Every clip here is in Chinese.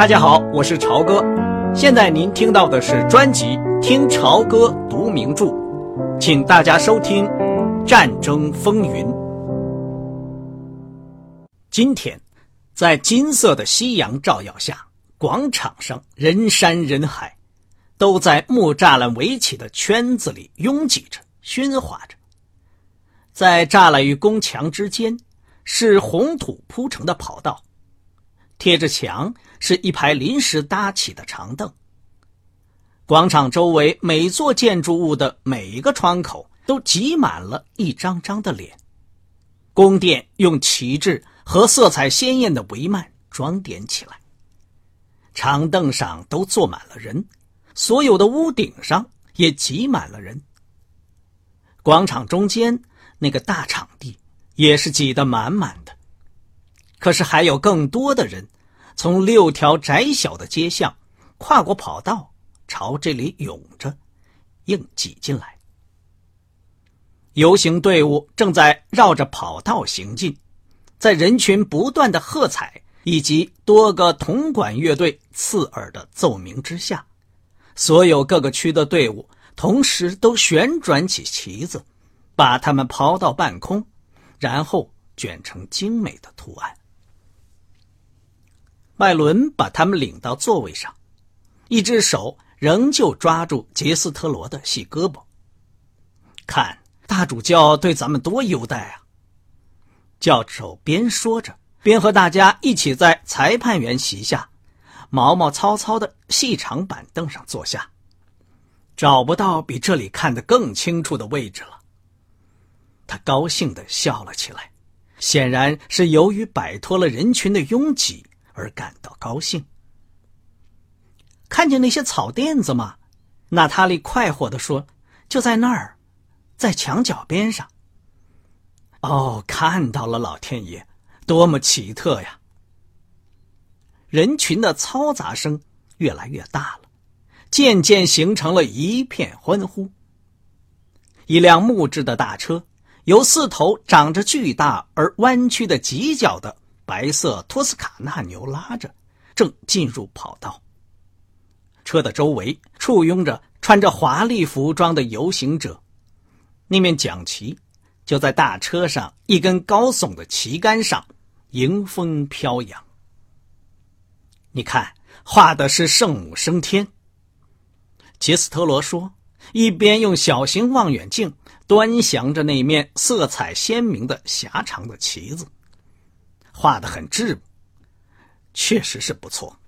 大家好，我是朝哥。现在您听到的是专辑《听朝歌读名著》，请大家收听《战争风云》。今天，在金色的夕阳照耀下，广场上人山人海，都在木栅栏围起的圈子里拥挤着、喧哗着。在栅栏与宫墙之间，是红土铺成的跑道。贴着墙是一排临时搭起的长凳。广场周围每座建筑物的每一个窗口都挤满了一张张的脸。宫殿用旗帜和色彩鲜艳的帷幔装点起来。长凳上都坐满了人，所有的屋顶上也挤满了人。广场中间那个大场地也是挤得满满的。可是还有更多的人，从六条窄小的街巷跨过跑道，朝这里涌着，硬挤进来。游行队伍正在绕着跑道行进，在人群不断的喝彩以及多个铜管乐队刺耳的奏鸣之下，所有各个区的队伍同时都旋转起旗子，把它们抛到半空，然后卷成精美的图案。麦伦把他们领到座位上，一只手仍旧抓住杰斯特罗的细胳膊。看大主教对咱们多优待啊！教授边说着，边和大家一起在裁判员席下毛毛糙糙的细长板凳上坐下。找不到比这里看得更清楚的位置了。他高兴地笑了起来，显然是由于摆脱了人群的拥挤。而感到高兴。看见那些草垫子吗？娜塔莉快活地说：“就在那儿，在墙角边上。”哦，看到了，老天爷，多么奇特呀！人群的嘈杂声越来越大了，渐渐形成了一片欢呼。一辆木质的大车，由四头长着巨大而弯曲的犄角的。白色托斯卡纳牛拉着，正进入跑道。车的周围簇拥着穿着华丽服装的游行者，那面奖旗就在大车上一根高耸的旗杆上迎风飘扬。你看，画的是圣母升天。杰斯特罗说，一边用小型望远镜端详着那面色彩鲜明的狭长的旗子。画的很质朴，确实是不错。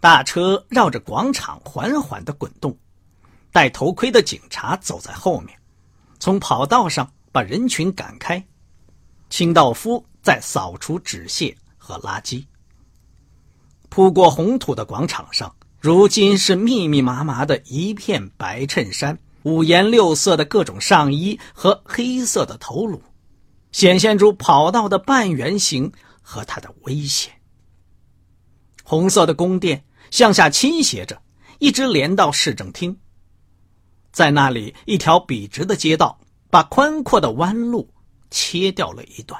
大车绕着广场缓缓的滚动，戴头盔的警察走在后面，从跑道上把人群赶开。清道夫在扫除纸屑和垃圾。铺过红土的广场上，如今是密密麻麻的一片白衬衫、五颜六色的各种上衣和黑色的头颅。显现出跑道的半圆形和它的危险。红色的宫殿向下倾斜着，一直连到市政厅。在那里，一条笔直的街道把宽阔的弯路切掉了一段。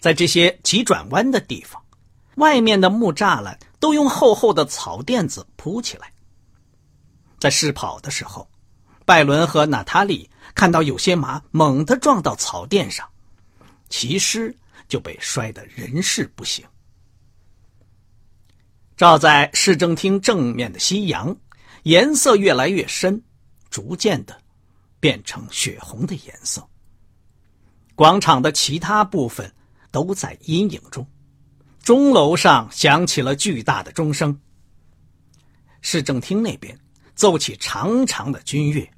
在这些急转弯的地方，外面的木栅栏都用厚厚的草垫子铺起来。在试跑的时候，拜伦和娜塔莉。看到有些马猛地撞到草垫上，骑师就被摔得人事不省。照在市政厅正面的夕阳，颜色越来越深，逐渐的变成血红的颜色。广场的其他部分都在阴影中，钟楼上响起了巨大的钟声。市政厅那边奏起长长的军乐。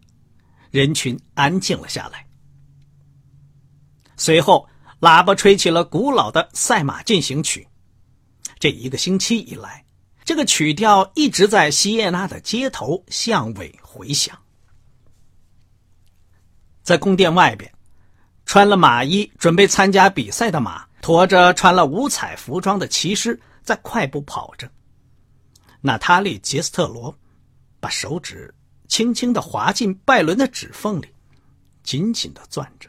人群安静了下来。随后，喇叭吹起了古老的赛马进行曲。这一个星期以来，这个曲调一直在西耶纳的街头巷尾回响。在宫殿外边，穿了马衣准备参加比赛的马，驮着穿了五彩服装的骑师在快步跑着。娜塔莉·杰斯特罗把手指。轻轻的滑进拜伦的指缝里，紧紧的攥着。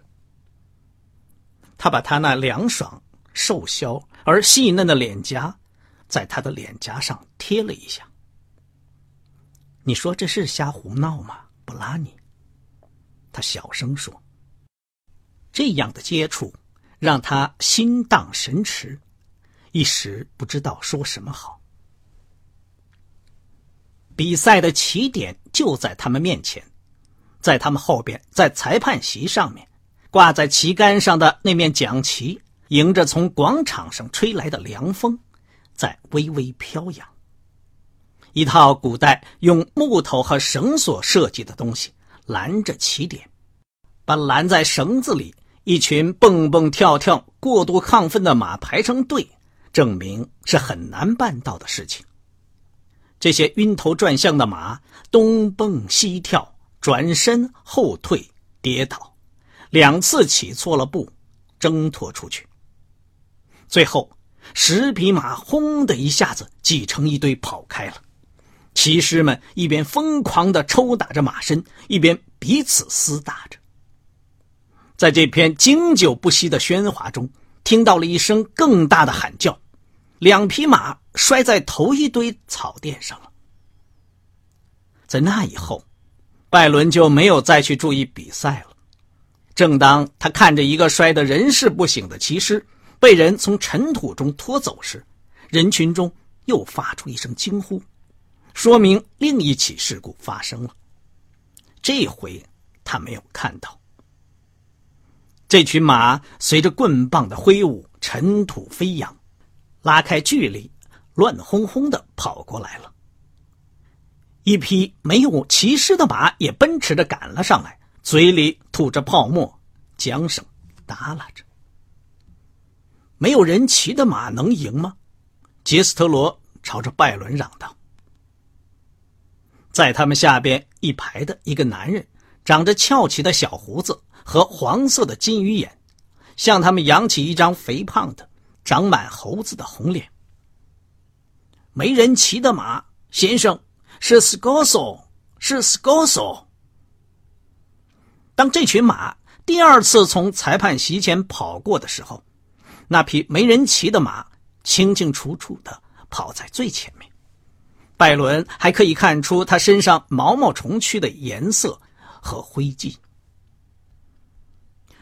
他把他那凉爽、瘦削而细嫩的脸颊在他的脸颊上贴了一下。你说这是瞎胡闹吗，布拉尼？他小声说。这样的接触让他心荡神驰，一时不知道说什么好。比赛的起点就在他们面前，在他们后边，在裁判席上面，挂在旗杆上的那面奖旗，迎着从广场上吹来的凉风，在微微飘扬。一套古代用木头和绳索设计的东西拦着起点，把拦在绳子里。一群蹦蹦跳跳、过度亢奋的马排成队，证明是很难办到的事情。这些晕头转向的马东蹦西跳，转身后退，跌倒，两次起错了步，挣脱出去。最后，十匹马轰的一下子挤成一堆跑开了。骑士们一边疯狂地抽打着马身，一边彼此厮打着。在这片经久不息的喧哗中，听到了一声更大的喊叫，两匹马摔在头一堆草垫上了。在那以后，拜伦就没有再去注意比赛了。正当他看着一个摔得人事不省的骑师被人从尘土中拖走时，人群中又发出一声惊呼，说明另一起事故发生了。这回他没有看到。这群马随着棍棒的挥舞，尘土飞扬，拉开距离，乱哄哄的跑过来了。一匹没有骑师的马也奔驰着赶了上来，嘴里吐着泡沫，缰绳耷拉着。没有人骑的马能赢吗？杰斯特罗朝着拜伦嚷道。在他们下边一排的一个男人，长着翘起的小胡子。和黄色的金鱼眼，向他们扬起一张肥胖的、长满猴子的红脸。没人骑的马，先生是 Scoso，是 Scoso。当这群马第二次从裁判席前跑过的时候，那匹没人骑的马清清楚楚的跑在最前面。拜伦还可以看出他身上毛毛虫区的颜色和灰迹。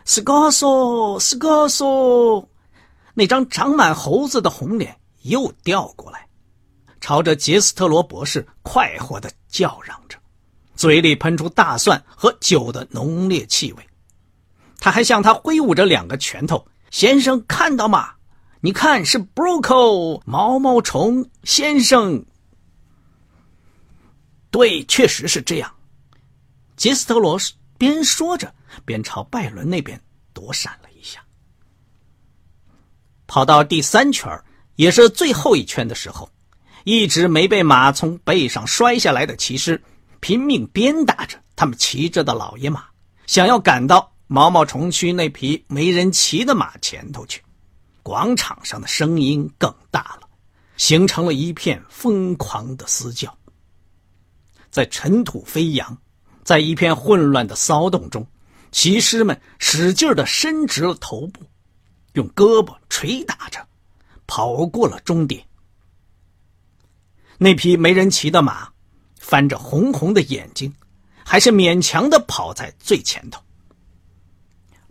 斯高索，斯高索，那张长满猴子的红脸又调过来，朝着杰斯特罗博士快活的叫嚷着，嘴里喷出大蒜和酒的浓烈气味。他还向他挥舞着两个拳头：“先生，看到吗？你看，是 Broco 毛毛虫先生。”对，确实是这样。杰斯特罗边说着。边朝拜伦那边躲闪了，跑到第三圈也是最后一圈的时候，一直没被马从背上摔下来的骑士拼命鞭打着他们骑着的老爷马，想要赶到毛毛虫区那匹没人骑的马前头去。广场上的声音更大了，形成了一片疯狂的嘶叫。在尘土飞扬，在一片混乱的骚动中。骑士们使劲的伸直了头部，用胳膊捶打着，跑过了终点。那匹没人骑的马，翻着红红的眼睛，还是勉强的跑在最前头。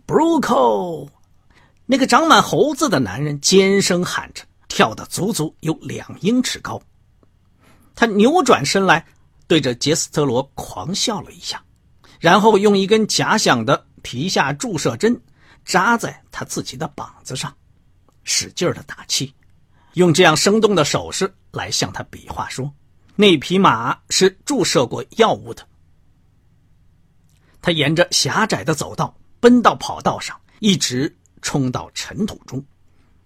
b r o c o 那个长满猴子的男人尖声喊着，跳得足足有两英尺高。他扭转身来，对着杰斯特罗狂笑了一下。然后用一根假想的皮下注射针扎在他自己的膀子上，使劲的打气，用这样生动的手势来向他比划说：“那匹马是注射过药物的。”他沿着狭窄的走道奔到跑道上，一直冲到尘土中，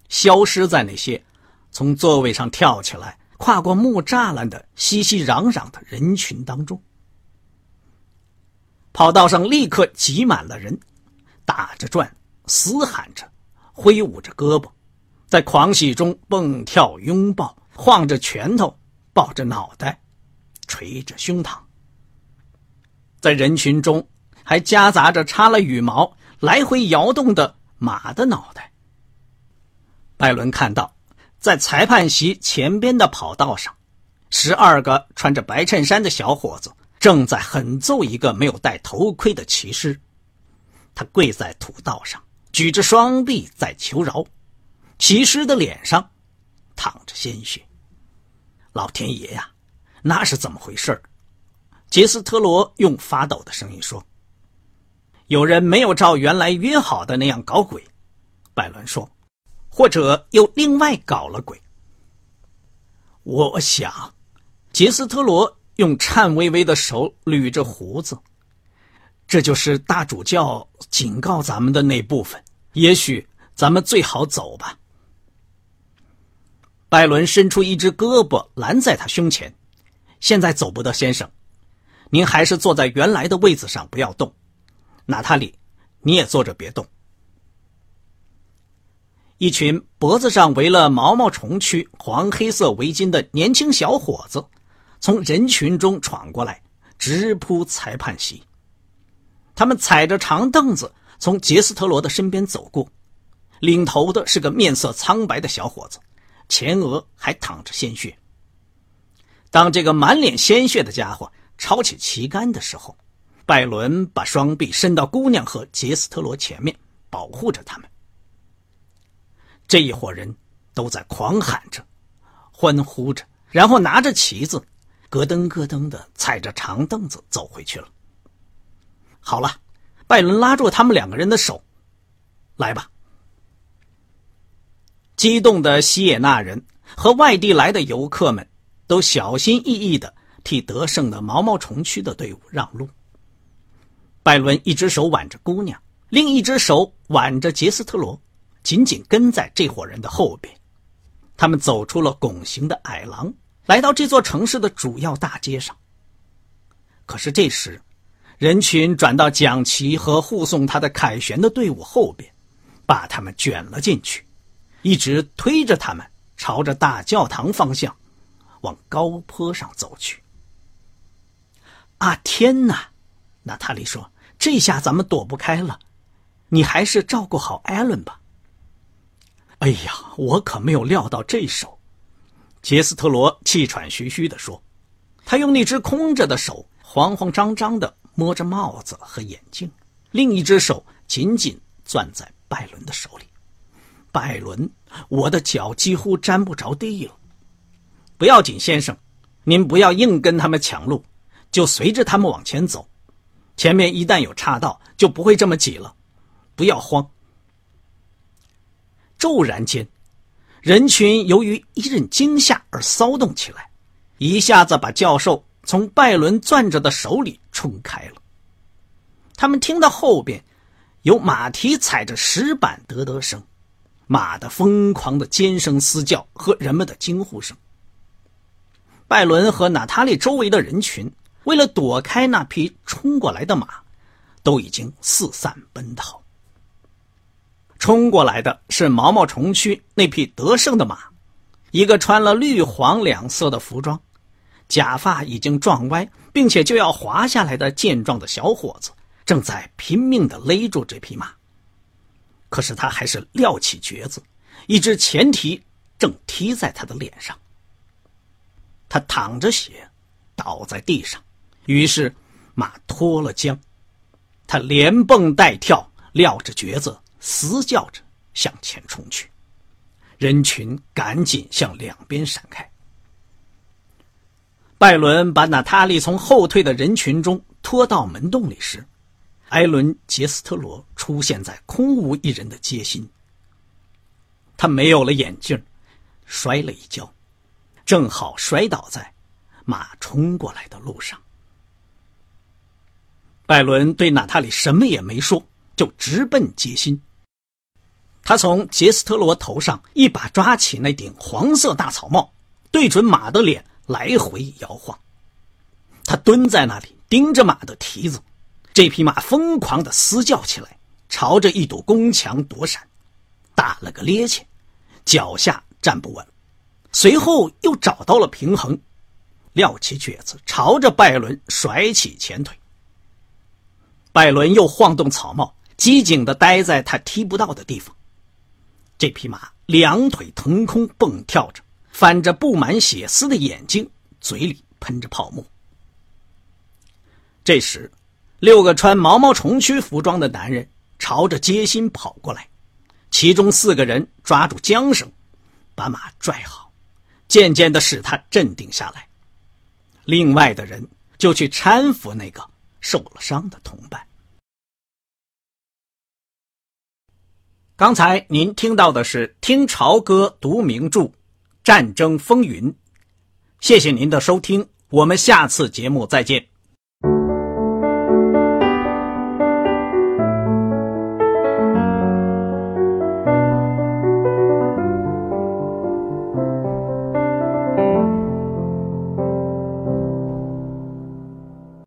消失在那些从座位上跳起来、跨过木栅栏的熙熙攘攘的人群当中。跑道上立刻挤满了人，打着转，嘶喊着，挥舞着胳膊，在狂喜中蹦跳、拥抱、晃着拳头、抱着脑袋、捶着胸膛。在人群中还夹杂着插了羽毛、来回摇动的马的脑袋。拜伦看到在裁判席前边的跑道上，十二个穿着白衬衫的小伙子正在狠揍一个没有戴头盔的骑士。他跪在土道上，举着双臂在求饶。骑士的脸上淌着鲜血。老天爷呀，那是怎么回事杰斯特罗用发抖的声音说：“有人没有照原来约好的那样搞鬼。”拜伦说：“或者又另外搞了鬼。”我想，杰斯特罗用颤巍巍的手捋着胡子。这就是大主教警告咱们的那部分。也许咱们最好走吧。拜伦伸出一只胳膊拦在他胸前。现在走不得，先生，您还是坐在原来的位子上，不要动。娜塔莉，你也坐着，别动。一群脖子上围了毛毛虫区黄黑色围巾的年轻小伙子，从人群中闯过来，直扑裁判席。他们踩着长凳子从杰斯特罗的身边走过，领头的是个面色苍白的小伙子，前额还淌着鲜血。当这个满脸鲜血的家伙抄起旗杆的时候，拜伦把双臂伸到姑娘和杰斯特罗前面，保护着他们。这一伙人都在狂喊着、欢呼着，然后拿着旗子，咯噔咯噔的踩着长凳子走回去了。好了，拜伦拉住他们两个人的手，来吧。激动的西耶纳人和外地来的游客们都小心翼翼的替得胜的毛毛虫区的队伍让路。拜伦一只手挽着姑娘，另一只手挽着杰斯特罗，紧紧跟在这伙人的后边。他们走出了拱形的矮廊，来到这座城市的主要大街上。可是这时。人群转到蒋奇和护送他的凯旋的队伍后边，把他们卷了进去，一直推着他们朝着大教堂方向往高坡上走去。啊天哪！娜塔莉说：“这下咱们躲不开了，你还是照顾好艾伦吧。”哎呀，我可没有料到这手。”杰斯特罗气喘吁吁地说，他用那只空着的手慌慌张张的。摸着帽子和眼镜，另一只手紧紧攥在拜伦的手里。拜伦，我的脚几乎沾不着地了。不要紧，先生，您不要硬跟他们抢路，就随着他们往前走。前面一旦有岔道，就不会这么挤了。不要慌。骤然间，人群由于一阵惊吓而骚动起来，一下子把教授。从拜伦攥着的手里冲开了。他们听到后边有马蹄踩着石板得得声，马的疯狂的尖声嘶叫和人们的惊呼声。拜伦和娜塔莉周围的人群为了躲开那匹冲过来的马，都已经四散奔逃。冲过来的是毛毛虫区那匹得胜的马，一个穿了绿黄两色的服装。假发已经撞歪，并且就要滑下来的健壮的小伙子，正在拼命的勒住这匹马。可是他还是撂起蹶子，一只前蹄正踢在他的脸上。他淌着血，倒在地上。于是马脱了缰，他连蹦带跳，撂着蹶子，嘶叫着向前冲去。人群赶紧向两边闪开。拜伦把娜塔莉从后退的人群中拖到门洞里时，艾伦·杰斯特罗出现在空无一人的街心。他没有了眼镜，摔了一跤，正好摔倒在马冲过来的路上。拜伦对娜塔莉什么也没说，就直奔街心。他从杰斯特罗头上一把抓起那顶黄色大草帽，对准马的脸。来回摇晃，他蹲在那里盯着马的蹄子，这匹马疯狂的嘶叫起来，朝着一堵宫墙躲闪，打了个趔趄，脚下站不稳，随后又找到了平衡，撂起蹶子，朝着拜伦甩起前腿。拜伦又晃动草帽，机警的待在他踢不到的地方，这匹马两腿腾空蹦跳着，翻着布满血丝的眼睛，嘴里喷着泡沫。这时，六个穿毛毛虫区服装的男人朝着街心跑过来，其中四个人抓住缰绳，把马拽好，渐渐的使他镇定下来。另外的人就去搀扶那个受了伤的同伴。刚才您听到的是《听潮歌读名著：战争风云》，谢谢您的收听，我们下次节目再见。